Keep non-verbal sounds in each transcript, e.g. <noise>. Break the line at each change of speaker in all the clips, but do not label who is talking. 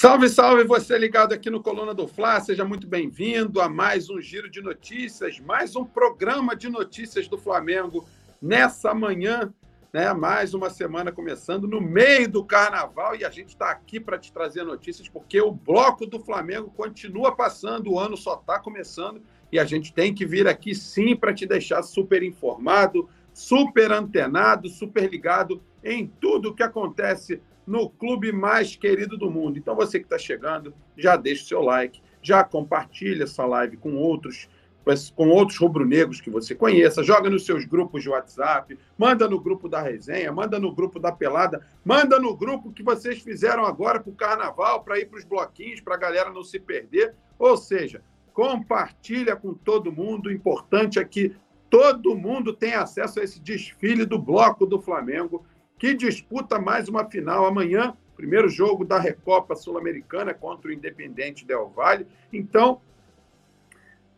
Salve, salve você ligado aqui no Coluna do Fla, seja muito bem-vindo a mais um giro de notícias, mais um programa de notícias do Flamengo nessa manhã, né? Mais uma semana começando no meio do carnaval e a gente está aqui para te trazer notícias porque o bloco do Flamengo continua passando, o ano só está começando e a gente tem que vir aqui sim para te deixar super informado, super antenado, super ligado em tudo o que acontece no clube mais querido do mundo. Então, você que está chegando, já deixa o seu like, já compartilha essa live com outros com outros rubro-negros que você conheça, joga nos seus grupos de WhatsApp, manda no grupo da resenha, manda no grupo da pelada, manda no grupo que vocês fizeram agora para o carnaval, para ir para os bloquinhos, para a galera não se perder. Ou seja, compartilha com todo mundo. O importante é que todo mundo tenha acesso a esse desfile do bloco do Flamengo que disputa mais uma final amanhã, primeiro jogo da Recopa Sul-Americana contra o Independente Del Valle. Então,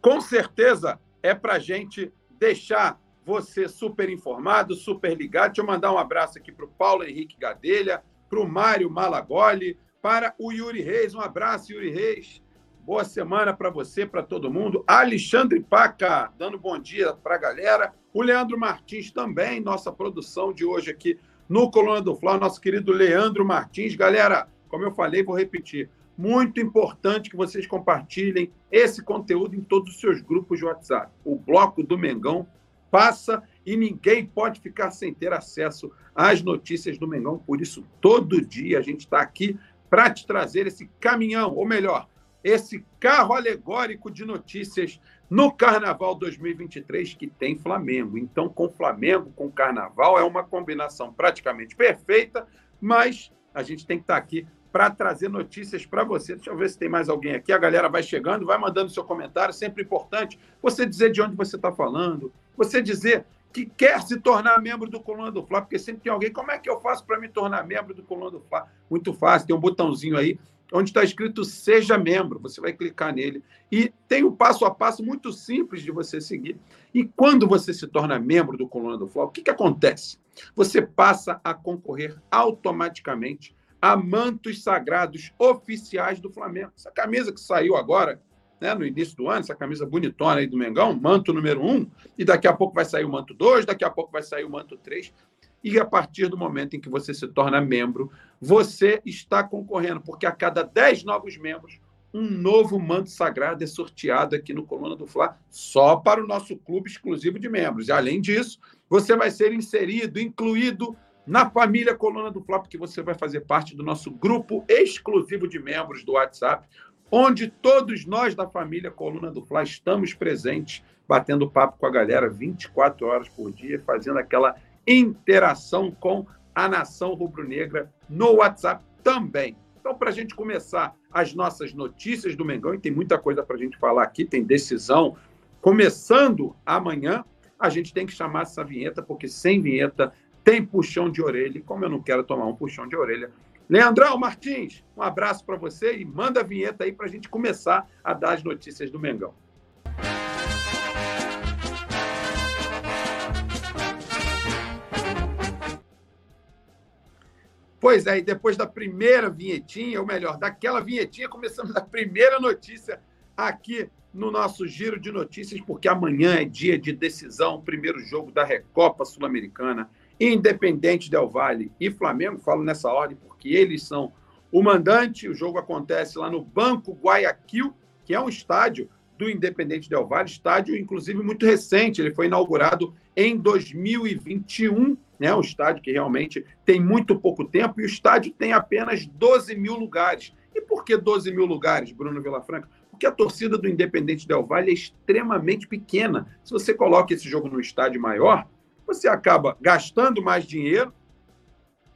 com certeza é para gente deixar você super informado, super ligado. Deixa eu mandar um abraço aqui para o Paulo Henrique Gadelha, para o Mário Malagoli, para o Yuri Reis. Um abraço, Yuri Reis. Boa semana para você, para todo mundo. Alexandre Paca, dando bom dia para a galera. O Leandro Martins também, nossa produção de hoje aqui no Coluna do Fla, nosso querido Leandro Martins. Galera, como eu falei, vou repetir. Muito importante que vocês compartilhem esse conteúdo em todos os seus grupos de WhatsApp. O bloco do Mengão passa e ninguém pode ficar sem ter acesso às notícias do Mengão. Por isso, todo dia a gente está aqui para te trazer esse caminhão, ou melhor, esse carro alegórico de notícias no Carnaval 2023 que tem Flamengo. Então, com Flamengo, com Carnaval, é uma combinação praticamente perfeita, mas a gente tem que estar aqui para trazer notícias para você. Deixa eu ver se tem mais alguém aqui. A galera vai chegando, vai mandando seu comentário. Sempre importante você dizer de onde você está falando, você dizer que quer se tornar membro do Coluna do Fla, porque sempre tem alguém. Como é que eu faço para me tornar membro do Coluna do Fla? Muito fácil, tem um botãozinho aí onde está escrito Seja Membro. Você vai clicar nele. E tem um passo a passo muito simples de você seguir. E quando você se torna membro do Coluna do Fla, o que, que acontece? Você passa a concorrer automaticamente a mantos sagrados oficiais do Flamengo. Essa camisa que saiu agora, né, no início do ano, essa camisa bonitona aí do Mengão, manto número um, e daqui a pouco vai sair o manto dois, daqui a pouco vai sair o manto três. E a partir do momento em que você se torna membro, você está concorrendo, porque a cada 10 novos membros, um novo manto sagrado é sorteado aqui no Coluna do Fla, só para o nosso clube exclusivo de membros. E, além disso, você vai ser inserido, incluído na família Coluna do Fla, porque você vai fazer parte do nosso grupo exclusivo de membros do WhatsApp, onde todos nós da família Coluna do Fla estamos presentes, batendo papo com a galera 24 horas por dia, fazendo aquela interação com a nação rubro-negra no WhatsApp também. Então, para a gente começar as nossas notícias do Mengão, e tem muita coisa para a gente falar aqui, tem decisão começando amanhã, a gente tem que chamar essa vinheta, porque sem vinheta tem puxão de orelha, e como eu não quero tomar um puxão de orelha. Leandrão Martins, um abraço para você e manda a vinheta aí para a gente começar a dar as notícias do Mengão. Pois é, e depois da primeira vinhetinha, ou melhor, daquela vinhetinha, começamos a primeira notícia aqui no nosso giro de notícias, porque amanhã é dia de decisão, primeiro jogo da Recopa Sul-Americana, Independente Del Valle e Flamengo, falo nessa ordem porque eles são o mandante, o jogo acontece lá no Banco Guayaquil, que é um estádio do Independente Del Valle, estádio inclusive muito recente, ele foi inaugurado em 2021, né? Um estádio que realmente tem muito pouco tempo e o estádio tem apenas 12 mil lugares. E por que 12 mil lugares, Bruno Vilafranca? Porque a torcida do Independente Del Valle é extremamente pequena. Se você coloca esse jogo no estádio maior, você acaba gastando mais dinheiro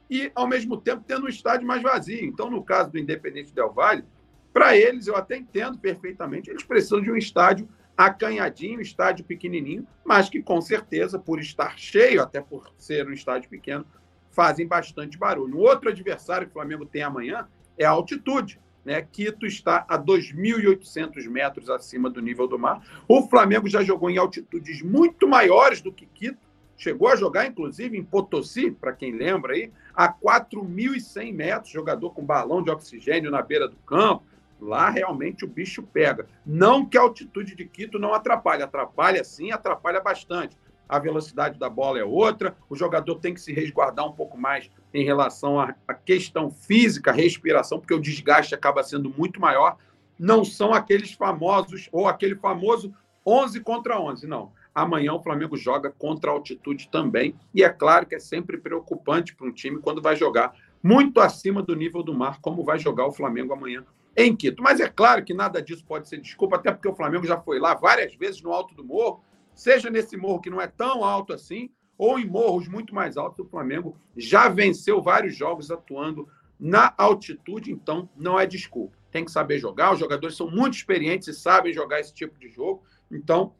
e, ao mesmo tempo, tendo um estádio mais vazio. Então, no caso do Independente Del Valle, para eles, eu até entendo perfeitamente, eles precisam de um estádio acanhadinho, estádio pequenininho, mas que com certeza, por estar cheio, até por ser um estádio pequeno, fazem bastante barulho. Um outro adversário que o Flamengo tem amanhã é a altitude. Né? Quito está a 2.800 metros acima do nível do mar. O Flamengo já jogou em altitudes muito maiores do que Quito, chegou a jogar, inclusive, em Potosí, para quem lembra aí, a 4.100 metros, jogador com balão de oxigênio na beira do campo. Lá realmente o bicho pega. Não que a altitude de Quito não atrapalhe, atrapalha sim, atrapalha bastante. A velocidade da bola é outra, o jogador tem que se resguardar um pouco mais em relação à questão física, respiração, porque o desgaste acaba sendo muito maior. Não são aqueles famosos, ou aquele famoso 11 contra 11, não. Amanhã o Flamengo joga contra a altitude também. E é claro que é sempre preocupante para um time quando vai jogar muito acima do nível do mar, como vai jogar o Flamengo amanhã em Quito. Mas é claro que nada disso pode ser desculpa, até porque o Flamengo já foi lá várias vezes no alto do morro, seja nesse morro que não é tão alto assim, ou em morros muito mais altos, o Flamengo já venceu vários jogos atuando na altitude, então não é desculpa. Tem que saber jogar, os jogadores são muito experientes e sabem jogar esse tipo de jogo. Então,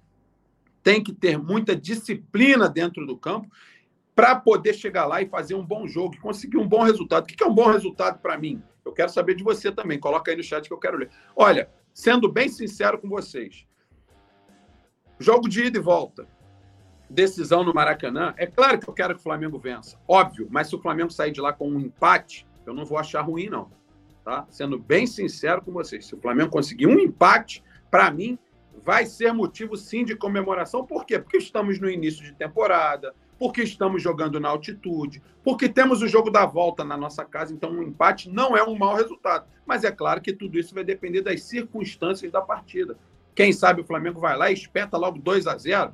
tem que ter muita disciplina dentro do campo para poder chegar lá e fazer um bom jogo conseguir um bom resultado. O que é um bom resultado para mim? Eu quero saber de você também. Coloca aí no chat que eu quero ler. Olha, sendo bem sincero com vocês, jogo de ida e volta, decisão no Maracanã, é claro que eu quero que o Flamengo vença, óbvio, mas se o Flamengo sair de lá com um empate, eu não vou achar ruim, não. Tá? Sendo bem sincero com vocês, se o Flamengo conseguir um empate, para mim, vai ser motivo sim de comemoração. Por quê? Porque estamos no início de temporada, porque estamos jogando na altitude, porque temos o jogo da volta na nossa casa, então um empate não é um mau resultado. Mas é claro que tudo isso vai depender das circunstâncias da partida. Quem sabe o Flamengo vai lá e espeta logo 2 a 0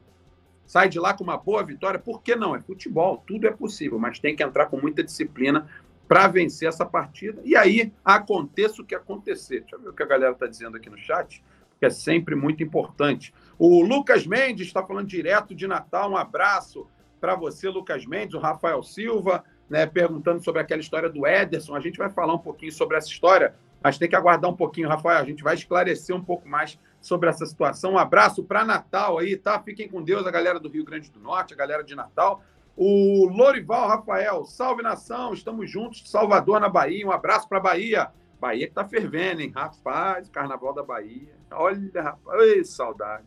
sai de lá com uma boa vitória. Por que não? É futebol, tudo é possível, mas tem que entrar com muita disciplina para vencer essa partida. E aí aconteça o que acontecer. Deixa eu ver o que a galera está dizendo aqui no chat que é sempre muito importante. O Lucas Mendes está falando direto de Natal. Um abraço para você, Lucas Mendes. O Rafael Silva, né, perguntando sobre aquela história do Ederson. A gente vai falar um pouquinho sobre essa história, mas tem que aguardar um pouquinho, Rafael. A gente vai esclarecer um pouco mais sobre essa situação. Um abraço para Natal aí, tá? Fiquem com Deus, a galera do Rio Grande do Norte, a galera de Natal. O Lorival Rafael, salve nação, estamos juntos, Salvador na Bahia. Um abraço para Bahia. Bahia que tá fervendo, hein? Rapaz, Carnaval da Bahia. Olha, rapaz, Ei, saudade.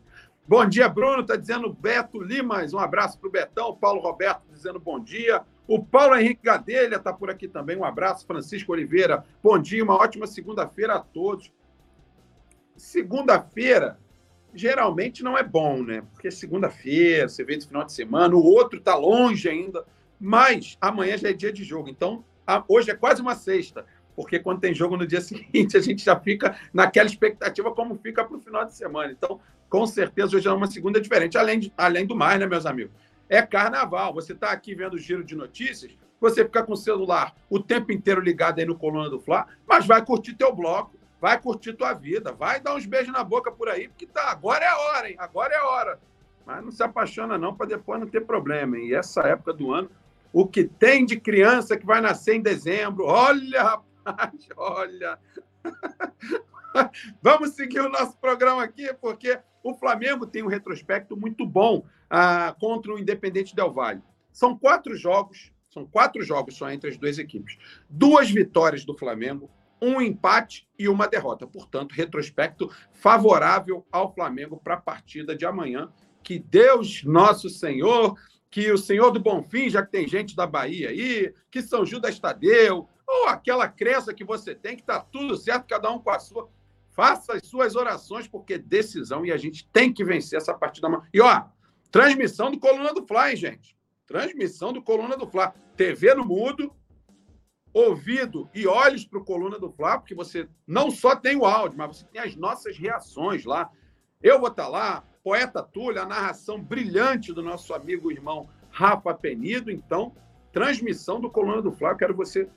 Bom dia, Bruno. Tá dizendo Beto Limas. Um abraço para o Betão. Paulo Roberto dizendo bom dia. O Paulo Henrique Gadelha está por aqui também. Um abraço. Francisco Oliveira. Bom dia, uma ótima segunda-feira a todos. Segunda-feira geralmente não é bom, né? Porque segunda-feira, você vê no final de semana, o outro está longe ainda, mas amanhã já é dia de jogo. Então, hoje é quase uma sexta porque quando tem jogo no dia <laughs> seguinte, a gente já fica naquela expectativa como fica para o final de semana. Então, com certeza, hoje é uma segunda diferente. Além, de, além do mais, né, meus amigos? É carnaval. Você está aqui vendo o giro de notícias, você fica com o celular o tempo inteiro ligado aí no Coluna do Fla, mas vai curtir teu bloco, vai curtir tua vida, vai dar uns beijos na boca por aí, porque tá, agora é a hora, hein? Agora é a hora. Mas não se apaixona não para depois não ter problema, hein? E essa época do ano, o que tem de criança que vai nascer em dezembro, olha, rapaz, <laughs> olha. <laughs> Vamos seguir o nosso programa aqui, porque o Flamengo tem um retrospecto muito bom ah, contra o Independente Del Valle. São quatro jogos, são quatro jogos só entre as duas equipes. Duas vitórias do Flamengo, um empate e uma derrota. Portanto, retrospecto favorável ao Flamengo para a partida de amanhã. Que Deus, nosso Senhor, que o Senhor do Bonfim, já que tem gente da Bahia aí, que São Judas Tadeu, ou aquela crença que você tem que está tudo certo, cada um com a sua. Faça as suas orações, porque decisão e a gente tem que vencer essa partida. E ó, transmissão do Coluna do Fly, gente? Transmissão do Coluna do Fla. TV no mudo, ouvido e olhos para o Coluna do Fla, porque você não só tem o áudio, mas você tem as nossas reações lá. Eu vou estar tá lá, Poeta Túlio, a narração brilhante do nosso amigo irmão Rafa Penido. Então, transmissão do Coluna do Fla, quero você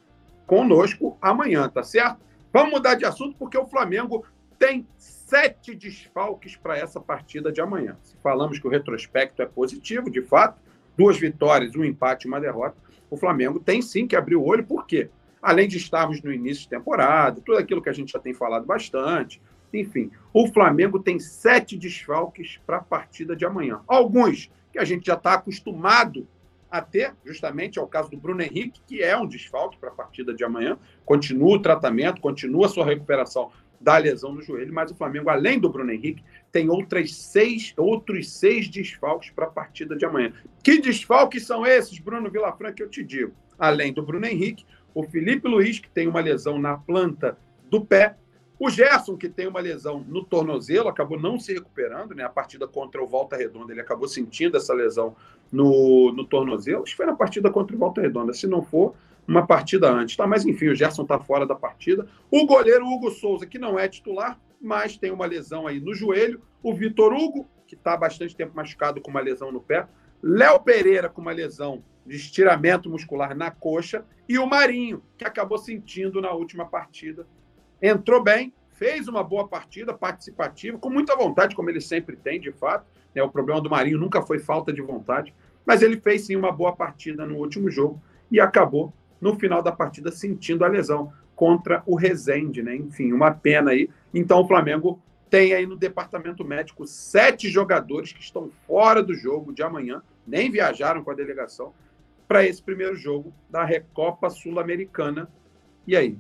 conosco amanhã, tá certo? Vamos mudar de assunto porque o Flamengo tem sete desfalques para essa partida de amanhã. Se falamos que o retrospecto é positivo, de fato, duas vitórias, um empate e uma derrota, o Flamengo tem sim que abrir o olho, por quê? Além de estarmos no início de temporada, tudo aquilo que a gente já tem falado bastante, enfim, o Flamengo tem sete desfalques para a partida de amanhã. Alguns que a gente já está acostumado até justamente ao caso do Bruno Henrique, que é um desfalque para a partida de amanhã, continua o tratamento, continua a sua recuperação da lesão no joelho, mas o Flamengo, além do Bruno Henrique, tem outras seis, outros seis desfalques para a partida de amanhã. Que desfalques são esses, Bruno Vilafranca, eu te digo? Além do Bruno Henrique, o Felipe Luiz, que tem uma lesão na planta do pé, o Gerson, que tem uma lesão no tornozelo, acabou não se recuperando, né? A partida contra o Volta Redonda, ele acabou sentindo essa lesão no, no tornozelo. Acho que foi na partida contra o Volta Redonda. Se não for, uma partida antes, tá? Mas enfim, o Gerson tá fora da partida. O goleiro Hugo Souza, que não é titular, mas tem uma lesão aí no joelho. O Vitor Hugo, que está há bastante tempo machucado com uma lesão no pé. Léo Pereira com uma lesão de estiramento muscular na coxa. E o Marinho, que acabou sentindo na última partida entrou bem, fez uma boa partida, participativa, com muita vontade, como ele sempre tem, de fato. É, o problema do Marinho nunca foi falta de vontade, mas ele fez sim uma boa partida no último jogo e acabou, no final da partida, sentindo a lesão contra o Rezende, né? Enfim, uma pena aí. Então o Flamengo tem aí no departamento médico sete jogadores que estão fora do jogo de amanhã, nem viajaram com a delegação para esse primeiro jogo da Recopa Sul-Americana. E aí,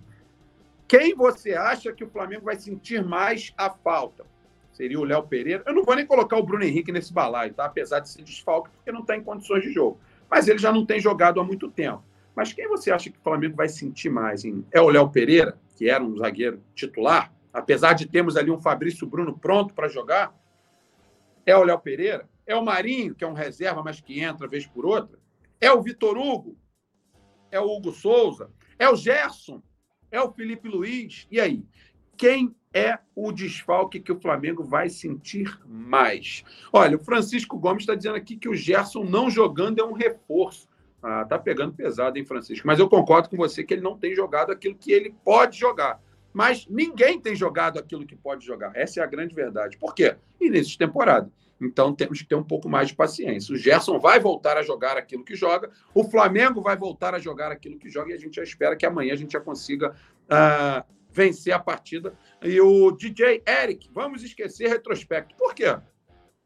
quem você acha que o Flamengo vai sentir mais a falta? Seria o Léo Pereira. Eu não vou nem colocar o Bruno Henrique nesse balaio, tá? Apesar de ser desfalque, porque não está em condições de jogo. Mas ele já não tem jogado há muito tempo. Mas quem você acha que o Flamengo vai sentir mais? Hein? É o Léo Pereira, que era um zagueiro titular, apesar de termos ali um Fabrício Bruno pronto para jogar? É o Léo Pereira? É o Marinho, que é um reserva, mas que entra vez por outra? É o Vitor Hugo? É o Hugo Souza? É o Gerson? É o Felipe Luiz? E aí? Quem é o desfalque que o Flamengo vai sentir mais? Olha, o Francisco Gomes está dizendo aqui que o Gerson não jogando é um reforço. Ah, tá pegando pesado, hein, Francisco? Mas eu concordo com você que ele não tem jogado aquilo que ele pode jogar. Mas ninguém tem jogado aquilo que pode jogar. Essa é a grande verdade. Por quê? Início de temporada. Então temos que ter um pouco mais de paciência. O Gerson vai voltar a jogar aquilo que joga, o Flamengo vai voltar a jogar aquilo que joga e a gente já espera que amanhã a gente já consiga uh, vencer a partida. E o DJ Eric, vamos esquecer retrospecto. Por quê?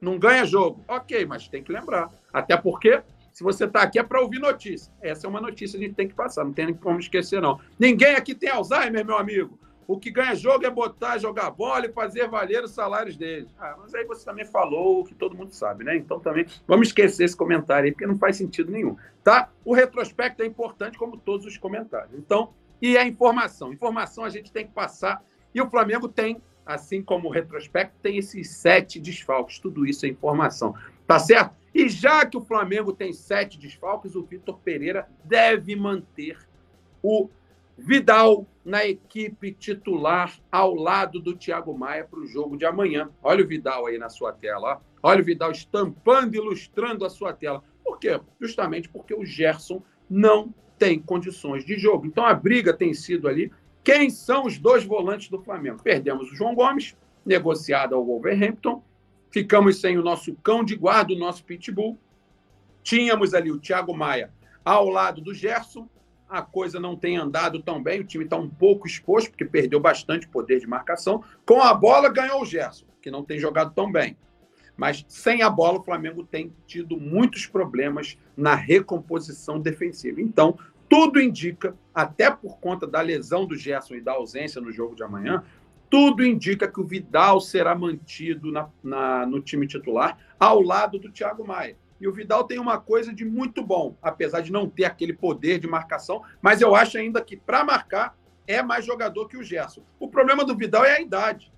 Não ganha jogo. Ok, mas tem que lembrar. Até porque se você está aqui é para ouvir notícia. Essa é uma notícia que a gente tem que passar, não tem como esquecer, não. Ninguém aqui tem Alzheimer, meu amigo. O que ganha jogo é botar, jogar bola e fazer valer os salários deles. Ah, mas aí você também falou o que todo mundo sabe, né? Então também vamos esquecer esse comentário aí, porque não faz sentido nenhum, tá? O retrospecto é importante, como todos os comentários. Então, e a informação. Informação a gente tem que passar. E o Flamengo tem, assim como o retrospecto, tem esses sete desfalques. Tudo isso é informação. Tá certo? E já que o Flamengo tem sete desfalques, o Vitor Pereira deve manter o Vidal na equipe titular ao lado do Thiago Maia para o jogo de amanhã. Olha o Vidal aí na sua tela. Ó. Olha o Vidal estampando, ilustrando a sua tela. Por quê? Justamente porque o Gerson não tem condições de jogo. Então a briga tem sido ali. Quem são os dois volantes do Flamengo? Perdemos o João Gomes, negociado ao Wolverhampton. Ficamos sem o nosso cão de guarda, o nosso pitbull. Tínhamos ali o Thiago Maia ao lado do Gerson a coisa não tem andado tão bem, o time está um pouco exposto, porque perdeu bastante poder de marcação. Com a bola, ganhou o Gerson, que não tem jogado tão bem. Mas sem a bola, o Flamengo tem tido muitos problemas na recomposição defensiva. Então, tudo indica, até por conta da lesão do Gerson e da ausência no jogo de amanhã, tudo indica que o Vidal será mantido na, na, no time titular ao lado do Thiago Maia. E o Vidal tem uma coisa de muito bom, apesar de não ter aquele poder de marcação, mas eu acho ainda que para marcar é mais jogador que o Gerson. O problema do Vidal é a idade.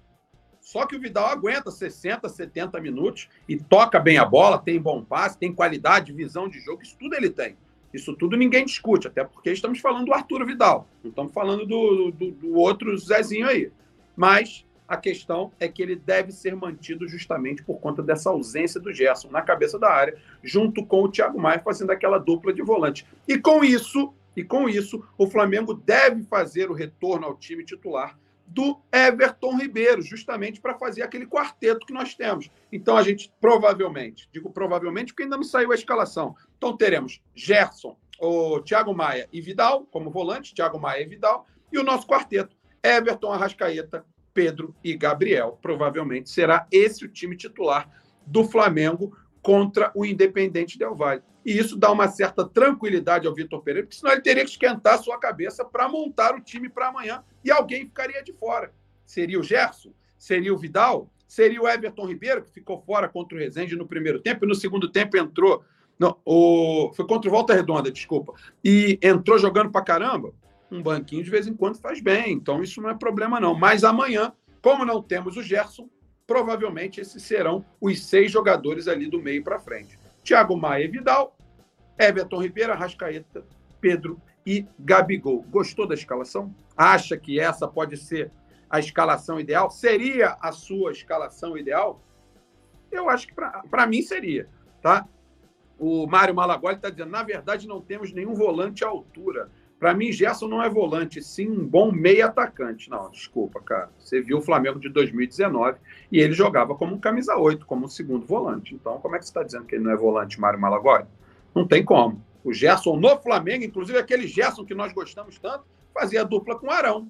Só que o Vidal aguenta 60, 70 minutos e toca bem a bola, tem bom passe, tem qualidade, visão de jogo, isso tudo ele tem. Isso tudo ninguém discute, até porque estamos falando do Arthur Vidal, não estamos falando do, do, do outro Zezinho aí. Mas a questão é que ele deve ser mantido justamente por conta dessa ausência do Gerson na cabeça da área, junto com o Thiago Maia fazendo aquela dupla de volante. E com isso, e com isso, o Flamengo deve fazer o retorno ao time titular do Everton Ribeiro, justamente para fazer aquele quarteto que nós temos. Então a gente provavelmente, digo provavelmente porque ainda não saiu a escalação. Então teremos Gerson, o Thiago Maia e Vidal como volante, Thiago Maia e Vidal, e o nosso quarteto, Everton Arrascaeta, Pedro e Gabriel. Provavelmente será esse o time titular do Flamengo contra o Independente Del Valle. E isso dá uma certa tranquilidade ao Vitor Pereira, porque senão ele teria que esquentar a sua cabeça para montar o time para amanhã e alguém ficaria de fora. Seria o Gerson? Seria o Vidal? Seria o Everton Ribeiro, que ficou fora contra o Rezende no primeiro tempo e no segundo tempo entrou. Não, o, foi contra o Volta Redonda, desculpa. E entrou jogando pra caramba. Um banquinho de vez em quando faz bem, então isso não é problema, não. Mas amanhã, como não temos o Gerson, provavelmente esses serão os seis jogadores ali do meio para frente. Thiago Maia e Vidal, Everton Ribeiro, Rascaeta, Pedro e Gabigol. Gostou da escalação? Acha que essa pode ser a escalação ideal? Seria a sua escalação ideal? Eu acho que para mim seria, tá? O Mário Malagoli está dizendo, na verdade, não temos nenhum volante à altura. Para mim, Gerson não é volante, sim um bom meio atacante. Não, desculpa, cara. Você viu o Flamengo de 2019 e ele jogava como um camisa 8, como um segundo volante. Então, como é que você está dizendo que ele não é volante, Mário Malagoli? Não tem como. O Gerson no Flamengo, inclusive aquele Gerson que nós gostamos tanto, fazia dupla com o Arão.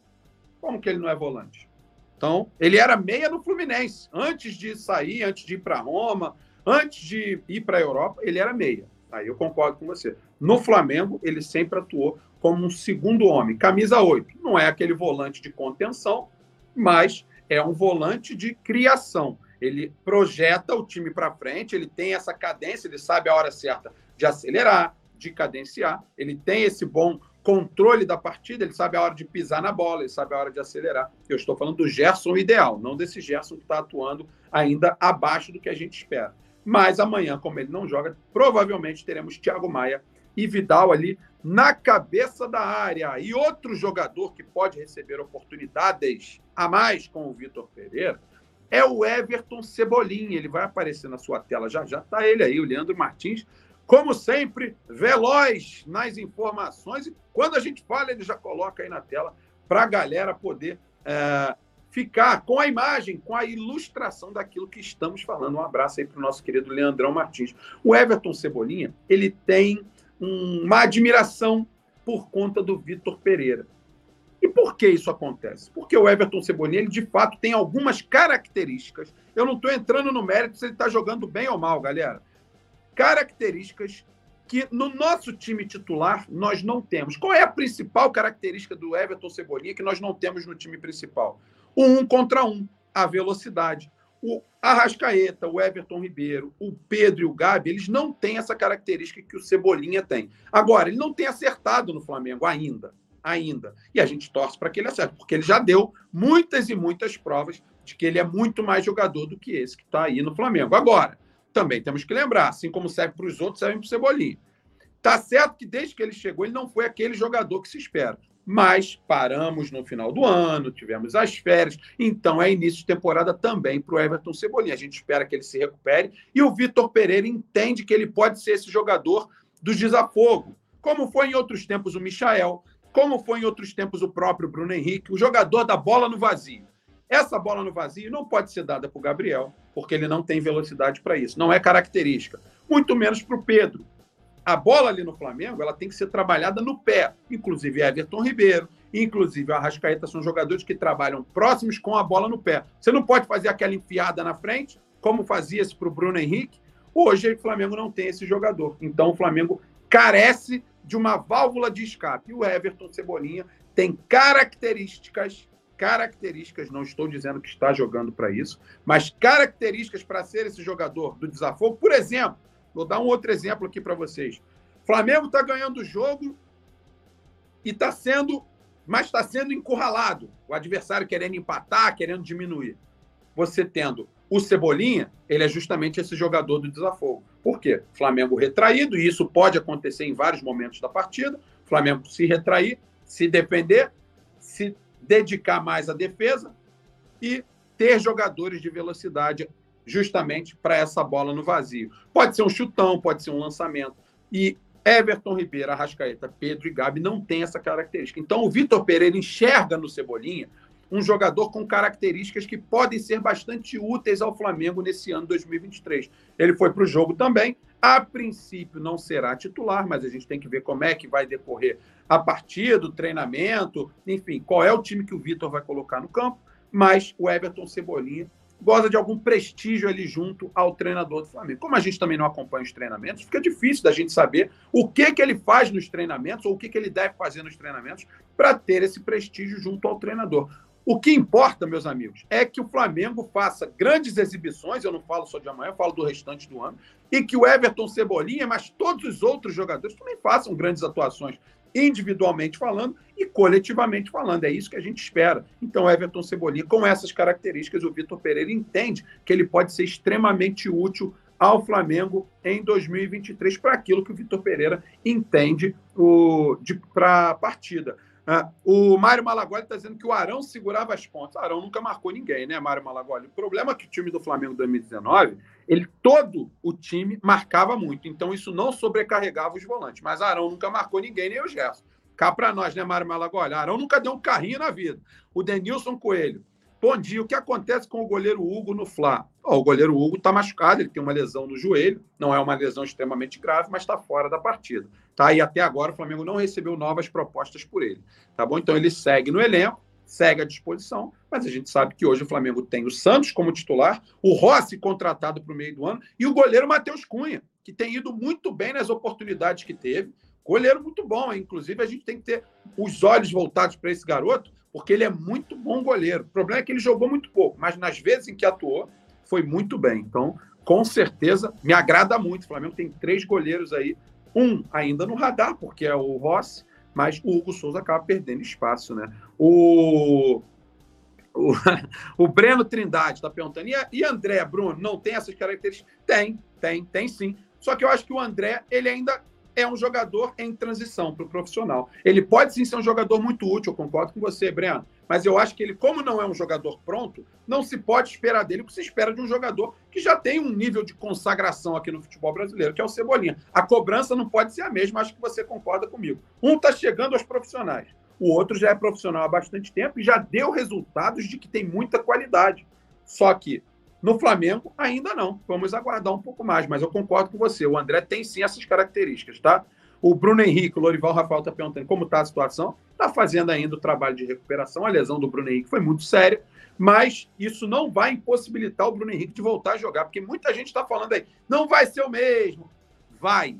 Como que ele não é volante? Então, ele era meia no Fluminense. Antes de sair, antes de ir para Roma, antes de ir para a Europa, ele era meia. Aí eu concordo com você. No Flamengo, ele sempre atuou como um segundo homem, camisa 8. Não é aquele volante de contenção, mas é um volante de criação. Ele projeta o time para frente, ele tem essa cadência, ele sabe a hora certa de acelerar, de cadenciar, ele tem esse bom controle da partida, ele sabe a hora de pisar na bola, ele sabe a hora de acelerar. Eu estou falando do Gerson ideal, não desse Gerson que está atuando ainda abaixo do que a gente espera. Mas amanhã, como ele não joga, provavelmente teremos Thiago Maia e Vidal ali na cabeça da área. E outro jogador que pode receber oportunidades a mais com o Vitor Pereira é o Everton Cebolinha. Ele vai aparecer na sua tela já já. Está ele aí, o Leandro Martins como sempre, veloz nas informações. E quando a gente fala, ele já coloca aí na tela para a galera poder é, ficar com a imagem, com a ilustração daquilo que estamos falando. Um abraço aí para o nosso querido Leandrão Martins. O Everton Cebolinha, ele tem uma admiração por conta do Vitor Pereira. E por que isso acontece? Porque o Everton Cebolinha, de fato tem algumas características. Eu não estou entrando no mérito se ele está jogando bem ou mal, galera características que no nosso time titular nós não temos. Qual é a principal característica do Everton Cebolinha que nós não temos no time principal? O um contra um, a velocidade. O Arrascaeta, o Everton Ribeiro, o Pedro e o Gabi, eles não têm essa característica que o Cebolinha tem. Agora, ele não tem acertado no Flamengo ainda. Ainda. E a gente torce para que ele acerte, porque ele já deu muitas e muitas provas de que ele é muito mais jogador do que esse que está aí no Flamengo. Agora, também temos que lembrar, assim como serve para os outros, serve para o Cebolinha. Tá certo que desde que ele chegou, ele não foi aquele jogador que se espera. Mas paramos no final do ano, tivemos as férias, então é início de temporada também para o Everton Cebolinha. A gente espera que ele se recupere e o Vitor Pereira entende que ele pode ser esse jogador do desafogo, como foi em outros tempos o Michael, como foi em outros tempos o próprio Bruno Henrique, o jogador da bola no vazio. Essa bola no vazio não pode ser dada para o Gabriel, porque ele não tem velocidade para isso. Não é característica. Muito menos para o Pedro. A bola ali no Flamengo ela tem que ser trabalhada no pé. Inclusive Everton Ribeiro, inclusive a Rascaeta são jogadores que trabalham próximos com a bola no pé. Você não pode fazer aquela enfiada na frente, como fazia-se para o Bruno Henrique. Hoje o Flamengo não tem esse jogador. Então o Flamengo carece de uma válvula de escape. E o Everton Cebolinha tem características características, não estou dizendo que está jogando para isso, mas características para ser esse jogador do desafogo. Por exemplo, vou dar um outro exemplo aqui para vocês. Flamengo está ganhando o jogo e está sendo, mas está sendo encurralado. O adversário querendo empatar, querendo diminuir. Você tendo o Cebolinha, ele é justamente esse jogador do desafogo. Por quê? Flamengo retraído, e isso pode acontecer em vários momentos da partida. Flamengo se retrair, se defender, se dedicar mais à defesa e ter jogadores de velocidade justamente para essa bola no vazio. Pode ser um chutão, pode ser um lançamento. E Everton Ribeiro, Arrascaeta, Pedro e Gabi não tem essa característica. Então o Vitor Pereira enxerga no Cebolinha um jogador com características que podem ser bastante úteis ao Flamengo nesse ano 2023. Ele foi para o jogo também. A princípio não será titular, mas a gente tem que ver como é que vai decorrer a partida, o treinamento, enfim, qual é o time que o Vitor vai colocar no campo. Mas o Everton Cebolinha goza de algum prestígio ali junto ao treinador do Flamengo. Como a gente também não acompanha os treinamentos, fica difícil da gente saber o que, que ele faz nos treinamentos ou o que, que ele deve fazer nos treinamentos para ter esse prestígio junto ao treinador. O que importa, meus amigos, é que o Flamengo faça grandes exibições, eu não falo só de amanhã, eu falo do restante do ano, e que o Everton Cebolinha, mas todos os outros jogadores também façam grandes atuações, individualmente falando e coletivamente falando. É isso que a gente espera. Então, Everton Cebolinha, com essas características, o Vitor Pereira entende que ele pode ser extremamente útil ao Flamengo em 2023 para aquilo que o Vitor Pereira entende para a partida. Uh, o Mário Malagoli está dizendo que o Arão segurava as pontas. O Arão nunca marcou ninguém, né, Mário Malagoli? O problema é que o time do Flamengo 2019, ele todo o time marcava muito. Então isso não sobrecarregava os volantes. Mas Arão nunca marcou ninguém, nem o Gerson. Cá para nós, né, Mário Malagoli? Arão nunca deu um carrinho na vida. O Denilson Coelho Bom dia. O que acontece com o goleiro Hugo no Fla? Oh, o goleiro Hugo está machucado, ele tem uma lesão no joelho, não é uma lesão extremamente grave, mas está fora da partida. Tá? E até agora o Flamengo não recebeu novas propostas por ele. Tá bom? Então ele segue no elenco, segue à disposição, mas a gente sabe que hoje o Flamengo tem o Santos como titular, o Rossi contratado para o meio do ano e o goleiro Matheus Cunha, que tem ido muito bem nas oportunidades que teve. Goleiro muito bom, inclusive a gente tem que ter os olhos voltados para esse garoto, porque ele é muito bom goleiro. O problema é que ele jogou muito pouco, mas nas vezes em que atuou, foi muito bem. Então, com certeza, me agrada muito. O Flamengo tem três goleiros aí, um ainda no radar, porque é o Rossi, mas o Hugo Souza acaba perdendo espaço, né? O, o, <laughs> o Breno Trindade está perguntando, e, e André, Bruno, não tem essas características? Tem, tem, tem sim. Só que eu acho que o André, ele ainda é um jogador em transição para o profissional. Ele pode sim ser um jogador muito útil, eu concordo com você, Breno, mas eu acho que ele, como não é um jogador pronto, não se pode esperar dele o que se espera de um jogador que já tem um nível de consagração aqui no futebol brasileiro, que é o Cebolinha. A cobrança não pode ser a mesma, acho que você concorda comigo. Um está chegando aos profissionais, o outro já é profissional há bastante tempo e já deu resultados de que tem muita qualidade. Só que no Flamengo, ainda não. Vamos aguardar um pouco mais, mas eu concordo com você. O André tem sim essas características, tá? O Bruno Henrique, o Lorival Rafael está perguntando como está a situação. Está fazendo ainda o trabalho de recuperação. A lesão do Bruno Henrique foi muito séria, mas isso não vai impossibilitar o Bruno Henrique de voltar a jogar, porque muita gente está falando aí, não vai ser o mesmo. Vai.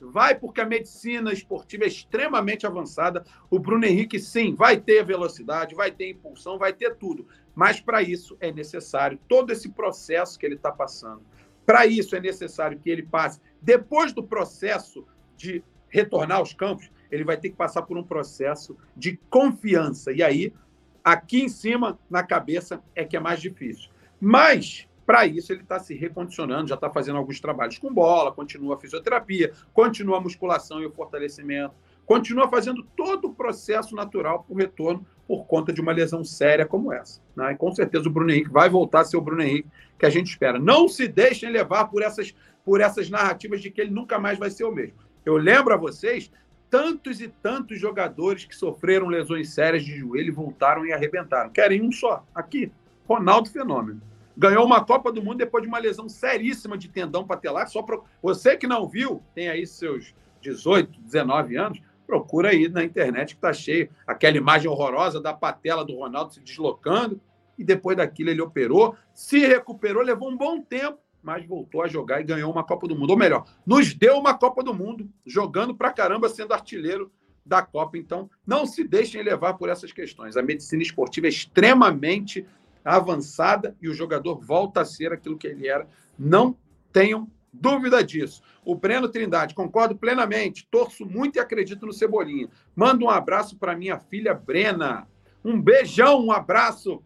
Vai porque a medicina esportiva é extremamente avançada. O Bruno Henrique, sim, vai ter velocidade, vai ter impulsão, vai ter tudo. Mas para isso é necessário todo esse processo que ele está passando. Para isso é necessário que ele passe, depois do processo de retornar aos campos, ele vai ter que passar por um processo de confiança. E aí, aqui em cima, na cabeça, é que é mais difícil. Mas, para isso, ele está se recondicionando, já está fazendo alguns trabalhos com bola, continua a fisioterapia, continua a musculação e o fortalecimento, continua fazendo todo o processo natural para o retorno por conta de uma lesão séria como essa. Né? E com certeza o Bruno Henrique vai voltar a ser o Bruno Henrique que a gente espera. Não se deixem levar por essas, por essas narrativas de que ele nunca mais vai ser o mesmo. Eu lembro a vocês tantos e tantos jogadores que sofreram lesões sérias de joelho voltaram e arrebentaram. Querem um só, aqui, Ronaldo Fenômeno. Ganhou uma Copa do Mundo depois de uma lesão seríssima de tendão patelar. Só para você que não viu, tem aí seus 18, 19 anos, procura aí na internet que está cheio. Aquela imagem horrorosa da patela do Ronaldo se deslocando. E depois daquilo ele operou, se recuperou, levou um bom tempo, mas voltou a jogar e ganhou uma Copa do Mundo. Ou melhor, nos deu uma Copa do Mundo, jogando pra caramba, sendo artilheiro da Copa. Então, não se deixem levar por essas questões. A medicina esportiva é extremamente avançada e o jogador volta a ser aquilo que ele era. Não tenham dúvida disso. O Breno Trindade, concordo plenamente. Torço muito e acredito no Cebolinha. Manda um abraço para minha filha Brena. Um beijão, um abraço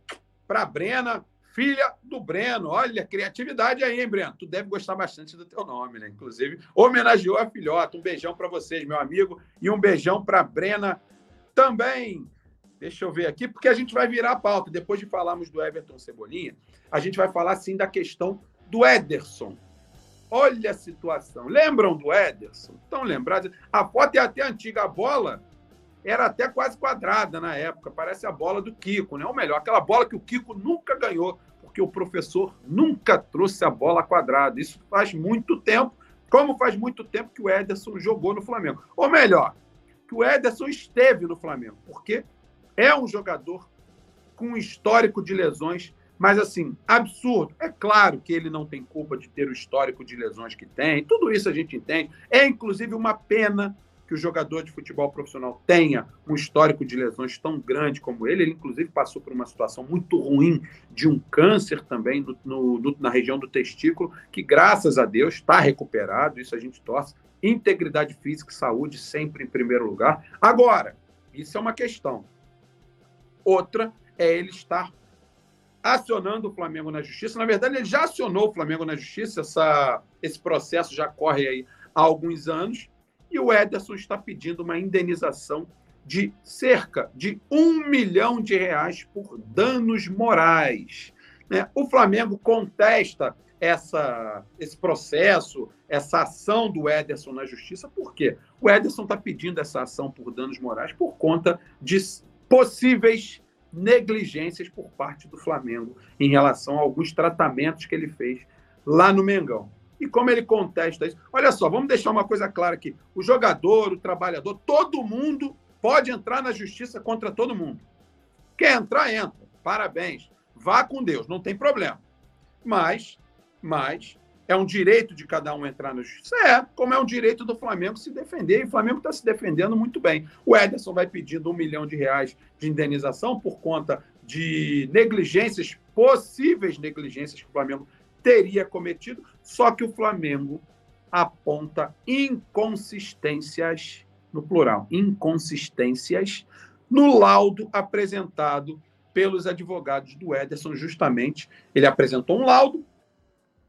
para Brena, filha do Breno. Olha, criatividade aí, hein, Breno? Tu deve gostar bastante do teu nome, né? Inclusive, homenageou a filhota. Um beijão para vocês, meu amigo, e um beijão para Brena também. Deixa eu ver aqui, porque a gente vai virar a pauta. Depois de falarmos do Everton Cebolinha, a gente vai falar sim da questão do Ederson. Olha a situação. Lembram do Ederson? Estão lembrados? A foto é até antiga. A bola era até quase quadrada na época. Parece a bola do Kiko, né? Ou melhor, aquela bola que o Kiko nunca ganhou, porque o professor nunca trouxe a bola quadrada. Isso faz muito tempo. Como faz muito tempo que o Ederson jogou no Flamengo. Ou melhor, que o Ederson esteve no Flamengo, porque é um jogador com um histórico de lesões mas, assim, absurdo. É claro que ele não tem culpa de ter o histórico de lesões que tem, tudo isso a gente entende. É, inclusive, uma pena que o jogador de futebol profissional tenha um histórico de lesões tão grande como ele. Ele, inclusive, passou por uma situação muito ruim de um câncer também no, no, na região do testículo, que, graças a Deus, está recuperado. Isso a gente torce. Integridade física e saúde sempre em primeiro lugar. Agora, isso é uma questão. Outra é ele estar acionando o Flamengo na justiça. Na verdade, ele já acionou o Flamengo na justiça, essa, esse processo já corre aí há alguns anos, e o Ederson está pedindo uma indenização de cerca de um milhão de reais por danos morais. Né? O Flamengo contesta essa, esse processo, essa ação do Ederson na justiça, por quê? O Ederson está pedindo essa ação por danos morais por conta de possíveis negligências por parte do Flamengo em relação a alguns tratamentos que ele fez lá no Mengão. E como ele contesta isso? Olha só, vamos deixar uma coisa clara aqui. O jogador, o trabalhador, todo mundo pode entrar na justiça contra todo mundo. Quer entrar, entra. Parabéns. Vá com Deus, não tem problema. Mas, mas é um direito de cada um entrar na justiça? É, como é um direito do Flamengo se defender, e o Flamengo está se defendendo muito bem. O Ederson vai pedindo um milhão de reais de indenização por conta de negligências, possíveis negligências que o Flamengo teria cometido, só que o Flamengo aponta inconsistências, no plural, inconsistências, no laudo apresentado pelos advogados do Ederson, justamente. Ele apresentou um laudo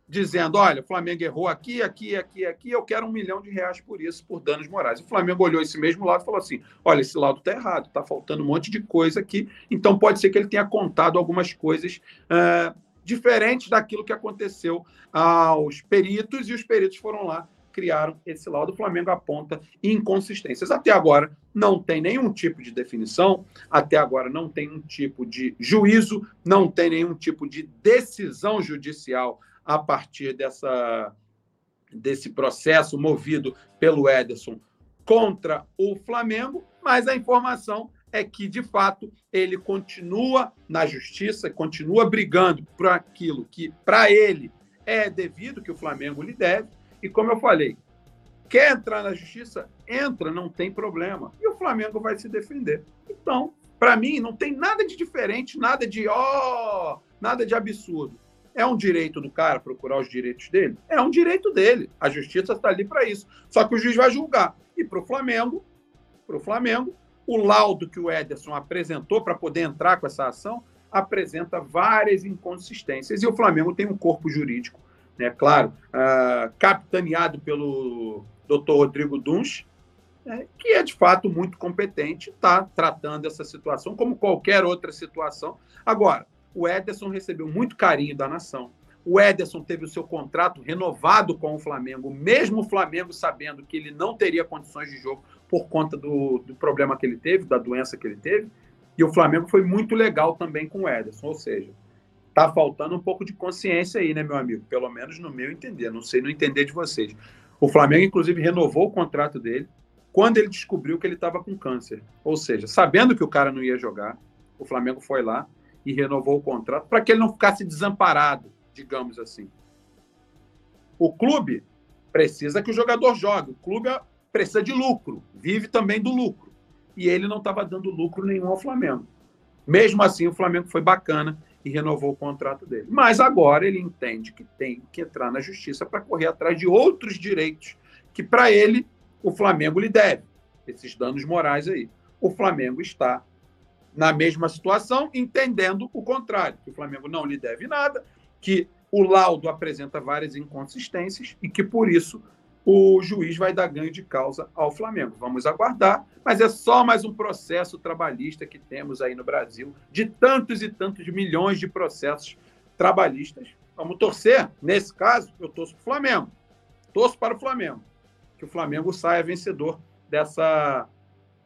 dizendo: olha, o Flamengo errou aqui, aqui, aqui, aqui, eu quero um milhão de reais por isso, por danos morais. O Flamengo olhou esse mesmo lado e falou assim: olha, esse laudo está errado, está faltando um monte de coisa aqui, então pode ser que ele tenha contado algumas coisas uh, diferentes daquilo que aconteceu aos peritos, e os peritos foram lá. Criaram esse laudo. O Flamengo aponta inconsistências. Até agora não tem nenhum tipo de definição, até agora não tem um tipo de juízo, não tem nenhum tipo de decisão judicial a partir dessa, desse processo movido pelo Ederson contra o Flamengo, mas a informação é que, de fato, ele continua na justiça, continua brigando por aquilo que, para ele, é devido, que o Flamengo lhe deve. E, como eu falei, quer entrar na justiça? Entra, não tem problema. E o Flamengo vai se defender. Então, para mim, não tem nada de diferente, nada de ó, oh, nada de absurdo. É um direito do cara procurar os direitos dele? É um direito dele. A justiça está ali para isso. Só que o juiz vai julgar. E para o Flamengo, para o Flamengo, o laudo que o Ederson apresentou para poder entrar com essa ação apresenta várias inconsistências. E o Flamengo tem um corpo jurídico, né, claro, uh, capitaneado pelo doutor Rodrigo Duns, né, que é de fato muito competente, está tratando essa situação como qualquer outra situação. Agora, o Ederson recebeu muito carinho da nação. O Ederson teve o seu contrato renovado com o Flamengo, mesmo o Flamengo sabendo que ele não teria condições de jogo por conta do, do problema que ele teve, da doença que ele teve. E o Flamengo foi muito legal também com o Ederson. Ou seja, tá faltando um pouco de consciência aí, né, meu amigo? Pelo menos no meu entender. Não sei no entender de vocês. O Flamengo, inclusive, renovou o contrato dele quando ele descobriu que ele estava com câncer. Ou seja, sabendo que o cara não ia jogar, o Flamengo foi lá, e renovou o contrato para que ele não ficasse desamparado, digamos assim. O clube precisa que o jogador jogue, o clube precisa de lucro, vive também do lucro. E ele não estava dando lucro nenhum ao Flamengo. Mesmo assim, o Flamengo foi bacana e renovou o contrato dele. Mas agora ele entende que tem que entrar na justiça para correr atrás de outros direitos que, para ele, o Flamengo lhe deve. Esses danos morais aí. O Flamengo está na mesma situação, entendendo o contrário, que o Flamengo não lhe deve nada, que o laudo apresenta várias inconsistências e que, por isso, o juiz vai dar ganho de causa ao Flamengo. Vamos aguardar, mas é só mais um processo trabalhista que temos aí no Brasil, de tantos e tantos milhões de processos trabalhistas. Vamos torcer, nesse caso, eu torço para o Flamengo. Torço para o Flamengo. Que o Flamengo saia vencedor dessa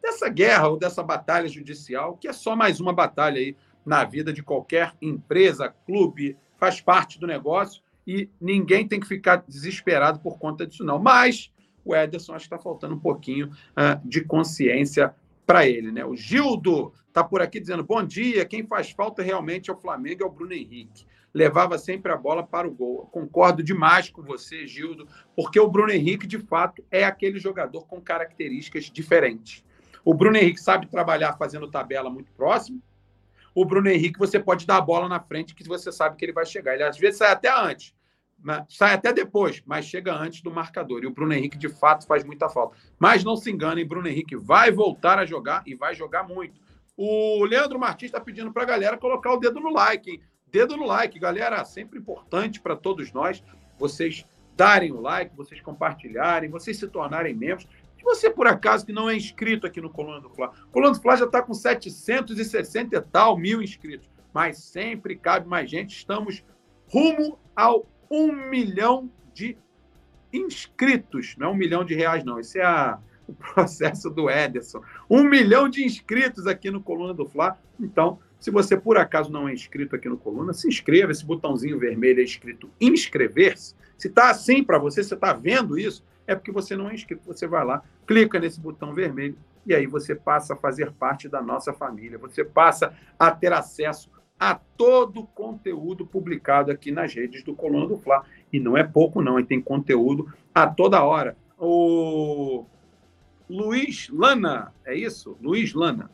dessa guerra ou dessa batalha judicial, que é só mais uma batalha aí na vida de qualquer empresa, clube, faz parte do negócio e ninguém tem que ficar desesperado por conta disso, não. Mas o Ederson acho que está faltando um pouquinho uh, de consciência para ele, né? O Gildo está por aqui dizendo: bom dia. Quem faz falta realmente ao Flamengo é o Bruno Henrique. Levava sempre a bola para o gol. Eu concordo demais com você, Gildo, porque o Bruno Henrique, de fato, é aquele jogador com características diferentes. O Bruno Henrique sabe trabalhar fazendo tabela muito próximo. O Bruno Henrique, você pode dar a bola na frente que você sabe que ele vai chegar. Ele às vezes sai até antes sai até depois, mas chega antes do marcador. E o Bruno Henrique, de fato, faz muita falta. Mas não se enganem, Bruno Henrique vai voltar a jogar e vai jogar muito. O Leandro Martins está pedindo para a galera colocar o dedo no like, hein? Dedo no like, galera, sempre importante para todos nós, vocês darem o like, vocês compartilharem, vocês se tornarem membros. Você, por acaso, que não é inscrito aqui no Coluna do Fla, Coluna do Fla já está com 760 e tal mil inscritos, mas sempre cabe mais gente. Estamos rumo ao um milhão de inscritos. Não é um milhão de reais, não. Esse é a, o processo do Ederson. Um milhão de inscritos aqui no Coluna do Fla. Então, se você por acaso não é inscrito aqui no Coluna, se inscreva. Esse botãozinho vermelho é escrito inscrever-se. Se está assim para você, você está vendo isso, é porque você não é inscrito. Você vai lá, clica nesse botão vermelho e aí você passa a fazer parte da nossa família. Você passa a ter acesso a todo o conteúdo publicado aqui nas redes do Coluna do Fla. E não é pouco, não, e tem conteúdo a toda hora. O Luiz Lana, é isso? Luiz Lana.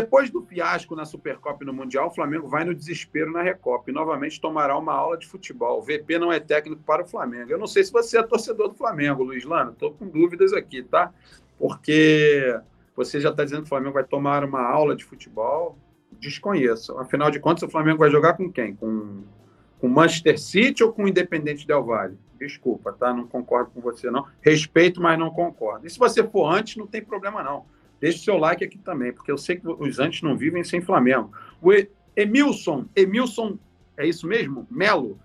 Depois do fiasco na Supercopa e no Mundial, o Flamengo vai no desespero na Recopa e novamente tomará uma aula de futebol. O VP não é técnico para o Flamengo. Eu não sei se você é torcedor do Flamengo, Luiz Lana. Estou com dúvidas aqui, tá? Porque você já está dizendo que o Flamengo vai tomar uma aula de futebol desconheço. Afinal de contas, o Flamengo vai jogar com quem? Com o Manchester City ou com o Independente Del Valle? Desculpa, tá? Não concordo com você, não. Respeito, mas não concordo. E se você for antes, não tem problema, não. Deixe seu like aqui também, porque eu sei que os antes não vivem sem Flamengo. O Emilson, Emilson, é isso mesmo? Melo.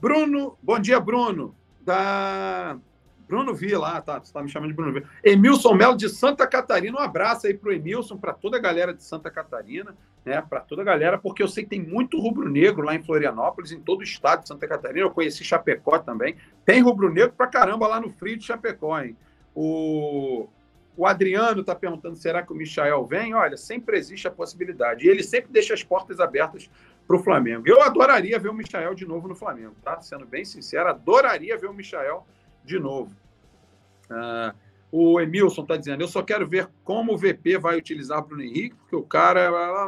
Bruno, bom dia, Bruno. Da Bruno Vila, ah, tá, você está me chamando de Bruno Vila. Emilson Melo de Santa Catarina, um abraço aí para o Emilson, para toda a galera de Santa Catarina, né, para toda a galera, porque eu sei que tem muito rubro-negro lá em Florianópolis, em todo o estado de Santa Catarina, eu conheci Chapecó também, tem rubro-negro para caramba lá no frio de Chapecó, hein? O, o Adriano está perguntando, será que o Michael vem? Olha, sempre existe a possibilidade, e ele sempre deixa as portas abertas para o Flamengo. Eu adoraria ver o Michael de novo no Flamengo, tá? Sendo bem sincero, adoraria ver o Michael de novo. Uh, o Emilson está dizendo: eu só quero ver como o VP vai utilizar o Bruno Henrique, porque o cara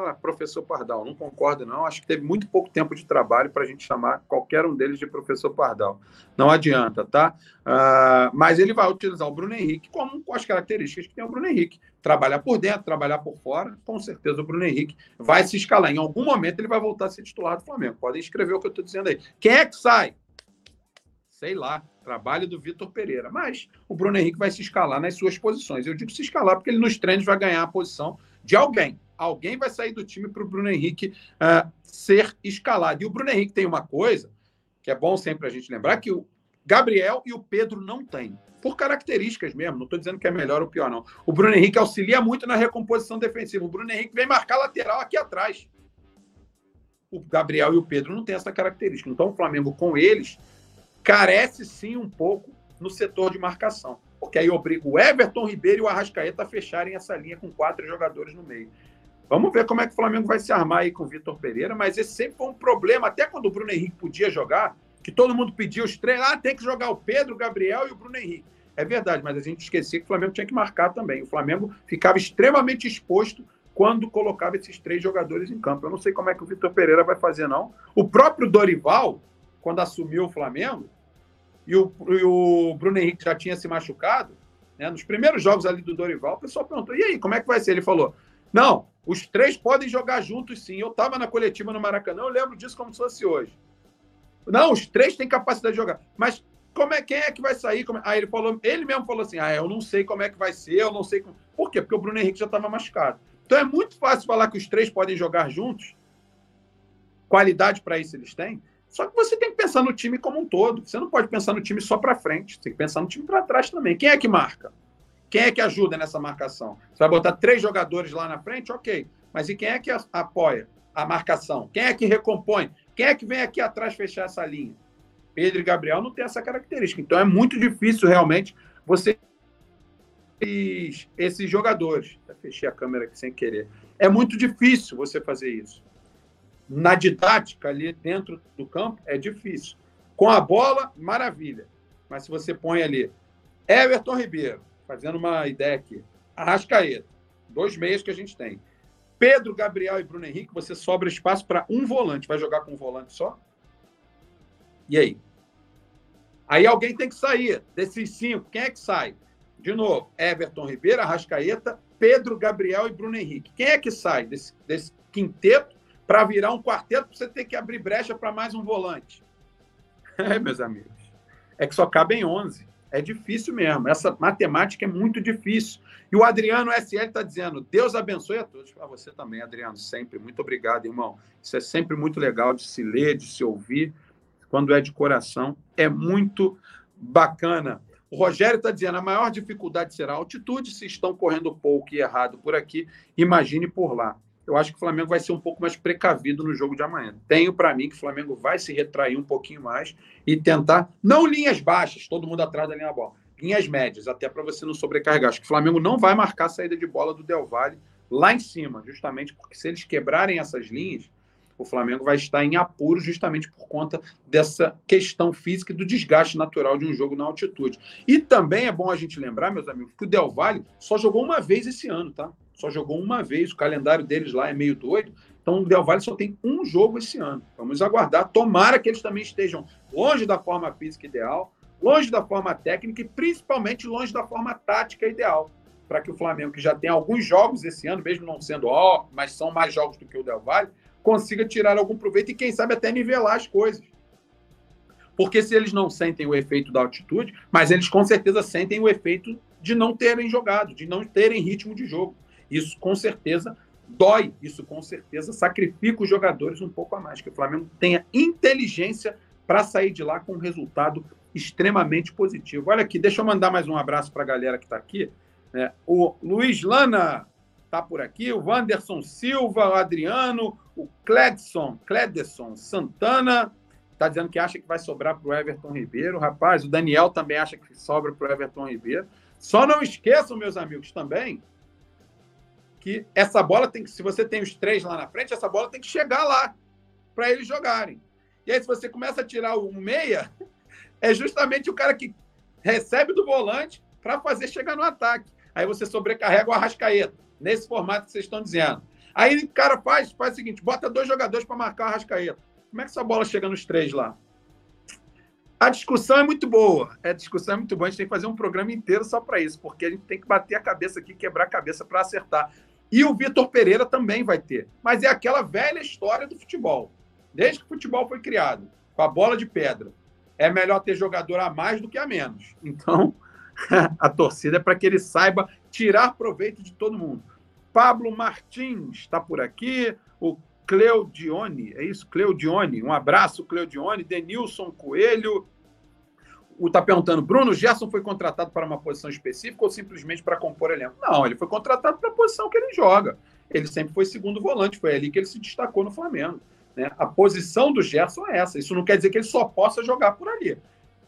é professor Pardal. Não concordo, não. Acho que teve muito pouco tempo de trabalho para a gente chamar qualquer um deles de professor Pardal. Não adianta, tá? Uh, mas ele vai utilizar o Bruno Henrique como com as características que tem o Bruno Henrique. Trabalhar por dentro, trabalhar por fora. Com certeza o Bruno Henrique vai se escalar. Em algum momento ele vai voltar a ser titular do Flamengo. Podem escrever o que eu estou dizendo aí. Quem é que sai? Sei lá trabalho do Vitor Pereira. Mas o Bruno Henrique vai se escalar nas suas posições. Eu digo se escalar porque ele nos treinos vai ganhar a posição de alguém. Alguém vai sair do time para o Bruno Henrique uh, ser escalado. E o Bruno Henrique tem uma coisa que é bom sempre a gente lembrar que o Gabriel e o Pedro não têm. Por características mesmo, não estou dizendo que é melhor ou pior, não. O Bruno Henrique auxilia muito na recomposição defensiva. O Bruno Henrique vem marcar lateral aqui atrás. O Gabriel e o Pedro não têm essa característica. Então, o Flamengo, com eles, carece sim um pouco no setor de marcação. Porque aí obriga o Everton Ribeiro e o Arrascaeta a fecharem essa linha com quatro jogadores no meio. Vamos ver como é que o Flamengo vai se armar aí com o Vitor Pereira, mas esse sempre foi um problema, até quando o Bruno Henrique podia jogar, que todo mundo pedia os três, ah, tem que jogar o Pedro, o Gabriel e o Bruno Henrique. É verdade, mas a gente esquecia que o Flamengo tinha que marcar também. O Flamengo ficava extremamente exposto quando colocava esses três jogadores em campo. Eu não sei como é que o Vitor Pereira vai fazer, não. O próprio Dorival, quando assumiu o Flamengo, e o, e o Bruno Henrique já tinha se machucado, né, nos primeiros jogos ali do Dorival, o pessoal perguntou: e aí, como é que vai ser? Ele falou: não, os três podem jogar juntos sim. Eu estava na coletiva no Maracanã, eu lembro disso como se fosse hoje. Não, os três têm capacidade de jogar. Mas como é, quem é que vai sair? Como... Aí ele falou, ele mesmo falou assim: ah, eu não sei como é que vai ser, eu não sei como. Por quê? Porque o Bruno Henrique já estava machucado. Então é muito fácil falar que os três podem jogar juntos. Qualidade para isso eles têm. Só que você tem que pensar no time como um todo. Você não pode pensar no time só para frente. Tem que pensar no time para trás também. Quem é que marca? Quem é que ajuda nessa marcação? Você vai botar três jogadores lá na frente? Ok. Mas e quem é que apoia a marcação? Quem é que recompõe? Quem é que vem aqui atrás fechar essa linha? Pedro e Gabriel não tem essa característica. Então é muito difícil realmente você esses jogadores. Fechei a câmera aqui sem querer. É muito difícil você fazer isso. Na didática, ali dentro do campo, é difícil. Com a bola, maravilha. Mas se você põe ali Everton Ribeiro, fazendo uma ideia aqui, Arrascaeta, dois meios que a gente tem. Pedro, Gabriel e Bruno Henrique, você sobra espaço para um volante. Vai jogar com um volante só? E aí? Aí alguém tem que sair. Desses cinco, quem é que sai? De novo, Everton Ribeiro, Arrascaeta, Pedro, Gabriel e Bruno Henrique. Quem é que sai desse, desse quinteto para virar um quarteto você ter que abrir brecha para mais um volante? <laughs> É, meus amigos. É que só cabem 11. É difícil mesmo. Essa matemática é muito difícil. E o Adriano SL está dizendo: Deus abençoe a todos. Para você também, Adriano, sempre. Muito obrigado, irmão. Isso é sempre muito legal de se ler, de se ouvir. Quando é de coração, é muito bacana. O Rogério está dizendo: a maior dificuldade será a altitude. Se estão correndo pouco e errado por aqui, imagine por lá. Eu acho que o Flamengo vai ser um pouco mais precavido no jogo de amanhã. Tenho para mim que o Flamengo vai se retrair um pouquinho mais e tentar, não linhas baixas, todo mundo atrás da linha bola, linhas médias, até para você não sobrecarregar. Acho que o Flamengo não vai marcar a saída de bola do Del Valle lá em cima, justamente porque se eles quebrarem essas linhas, o Flamengo vai estar em apuro justamente por conta dessa questão física e do desgaste natural de um jogo na altitude. E também é bom a gente lembrar, meus amigos, que o Del Valle só jogou uma vez esse ano, tá? Só jogou uma vez, o calendário deles lá é meio doido. Então o Del Valle só tem um jogo esse ano. Vamos aguardar. Tomara que eles também estejam longe da forma física ideal, longe da forma técnica e principalmente longe da forma tática ideal. Para que o Flamengo, que já tem alguns jogos esse ano, mesmo não sendo ó, mas são mais jogos do que o Del Valle, consiga tirar algum proveito e, quem sabe, até nivelar as coisas. Porque se eles não sentem o efeito da altitude, mas eles com certeza sentem o efeito de não terem jogado, de não terem ritmo de jogo. Isso com certeza dói, isso com certeza sacrifica os jogadores um pouco a mais, que o Flamengo tenha inteligência para sair de lá com um resultado extremamente positivo. Olha aqui, deixa eu mandar mais um abraço para a galera que está aqui. É, o Luiz Lana está por aqui, o Wanderson Silva, o Adriano, o Cledson, Cledson Santana, está dizendo que acha que vai sobrar para o Everton Ribeiro. Rapaz, o Daniel também acha que sobra para o Everton Ribeiro. Só não esqueçam, meus amigos, também, que essa bola tem que, se você tem os três lá na frente, essa bola tem que chegar lá para eles jogarem. E aí, se você começa a tirar o meia, <laughs> é justamente o cara que recebe do volante para fazer chegar no ataque. Aí você sobrecarrega o Arrascaeta, nesse formato que vocês estão dizendo. Aí o cara faz, faz o seguinte: bota dois jogadores para marcar o Arrascaeta. Como é que essa bola chega nos três lá? A discussão é muito boa. A discussão é muito boa. A gente tem que fazer um programa inteiro só para isso, porque a gente tem que bater a cabeça aqui, quebrar a cabeça para acertar. E o Vitor Pereira também vai ter. Mas é aquela velha história do futebol. Desde que o futebol foi criado, com a bola de pedra, é melhor ter jogador a mais do que a menos. Então, <laughs> a torcida é para que ele saiba tirar proveito de todo mundo. Pablo Martins está por aqui. O Cleudione, é isso? Cleudione. Um abraço, Cleudione. Denilson Coelho o tá perguntando, Bruno Gerson foi contratado para uma posição específica ou simplesmente para compor elenco? Não, ele foi contratado para a posição que ele joga. Ele sempre foi segundo volante, foi ali que ele se destacou no Flamengo. Né? A posição do Gerson é essa. Isso não quer dizer que ele só possa jogar por ali,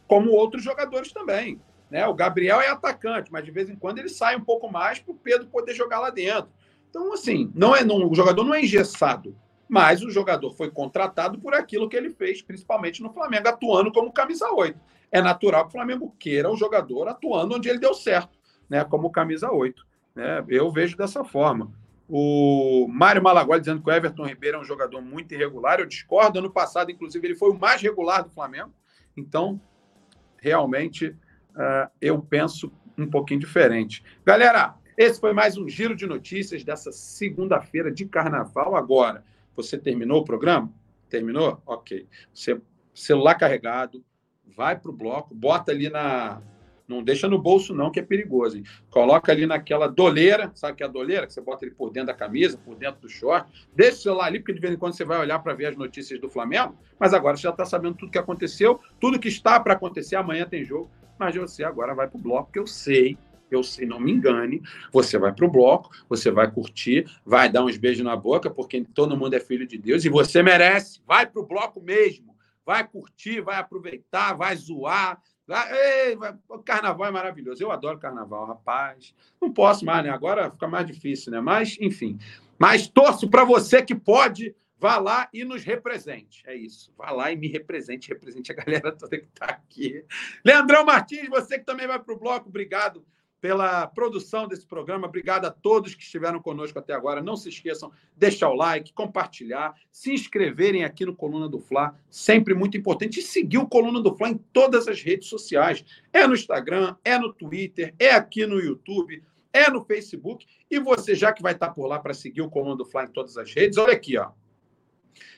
como outros jogadores também. Né? O Gabriel é atacante, mas de vez em quando ele sai um pouco mais para o Pedro poder jogar lá dentro. Então, assim, não é, não, o jogador não é engessado, mas o jogador foi contratado por aquilo que ele fez, principalmente no Flamengo, atuando como camisa 8 é natural que o Flamengo queira o jogador atuando onde ele deu certo, né? Como camisa 8. Né? Eu vejo dessa forma. O Mário Malaguai dizendo que o Everton Ribeiro é um jogador muito irregular. Eu discordo. Ano passado, inclusive, ele foi o mais regular do Flamengo. Então, realmente, uh, eu penso um pouquinho diferente. Galera, esse foi mais um giro de notícias dessa segunda-feira de carnaval. Agora, você terminou o programa? Terminou? Ok. Você, celular carregado, vai para o bloco, bota ali na. Não deixa no bolso, não, que é perigoso. Hein? Coloca ali naquela doleira, sabe que é a doleira? Que você bota ele por dentro da camisa, por dentro do short. Deixa o celular ali, porque de vez em quando você vai olhar para ver as notícias do Flamengo. Mas agora você já está sabendo tudo que aconteceu, tudo que está para acontecer. Amanhã tem jogo. Mas você agora vai para o bloco, que eu sei eu sei, não me engane, você vai para o bloco, você vai curtir, vai dar uns beijos na boca, porque todo mundo é filho de Deus e você merece. Vai para o bloco mesmo vai curtir, vai aproveitar, vai zoar, Ei, o carnaval é maravilhoso. Eu adoro carnaval, rapaz. Não posso mais, né? Agora fica mais difícil, né? Mas, enfim. Mas torço para você que pode Vá lá e nos represente. É isso. Vá lá e me represente, represente a galera toda que está aqui. Leandrão Martins, você que também vai para o bloco, obrigado pela produção desse programa. Obrigado a todos que estiveram conosco até agora. Não se esqueçam, deixar o like, compartilhar, se inscreverem aqui no Coluna do Fla, sempre muito importante, e seguir o Coluna do Fla em todas as redes sociais. É no Instagram, é no Twitter, é aqui no YouTube, é no Facebook. E você, já que vai estar por lá para seguir o Coluna do Fla em todas as redes, olha aqui, ó.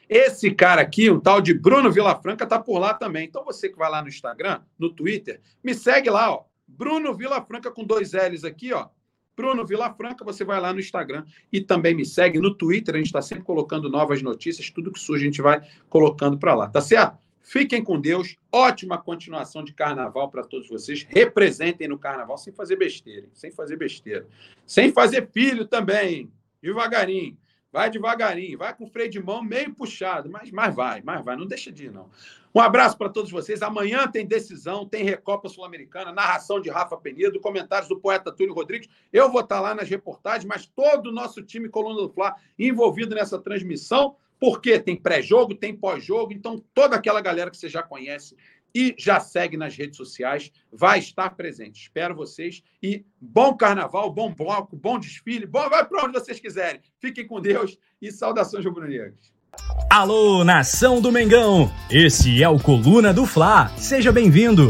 Esse cara aqui, um tal de Bruno Vilafranca, tá por lá também. Então você que vai lá no Instagram, no Twitter, me segue lá, ó. Bruno Vilafranca com dois L's aqui, ó. Bruno Vilafranca, você vai lá no Instagram e também me segue no Twitter. A gente está sempre colocando novas notícias, tudo que surge a gente vai colocando para lá, tá certo? Fiquem com Deus. Ótima continuação de carnaval para todos vocês. Representem no carnaval sem fazer besteira, sem fazer besteira. Sem fazer filho também, devagarinho. Vai devagarinho, vai com freio de mão meio puxado, mas, mas vai, mas vai, não deixa de ir, não. Um abraço para todos vocês. Amanhã tem decisão, tem Recopa Sul-Americana, narração de Rafa Penido, comentários do poeta Túlio Rodrigues. Eu vou estar lá nas reportagens, mas todo o nosso time Coluna do Fla envolvido nessa transmissão, porque tem pré-jogo, tem pós-jogo, então toda aquela galera que você já conhece e já segue nas redes sociais, vai estar presente. Espero vocês e bom carnaval, bom bloco, bom desfile, bom, vai para onde vocês quiserem. Fiquem com Deus e saudações rubro-negras.
Alô, nação do Mengão! Esse é o Coluna do Fla. Seja bem-vindo.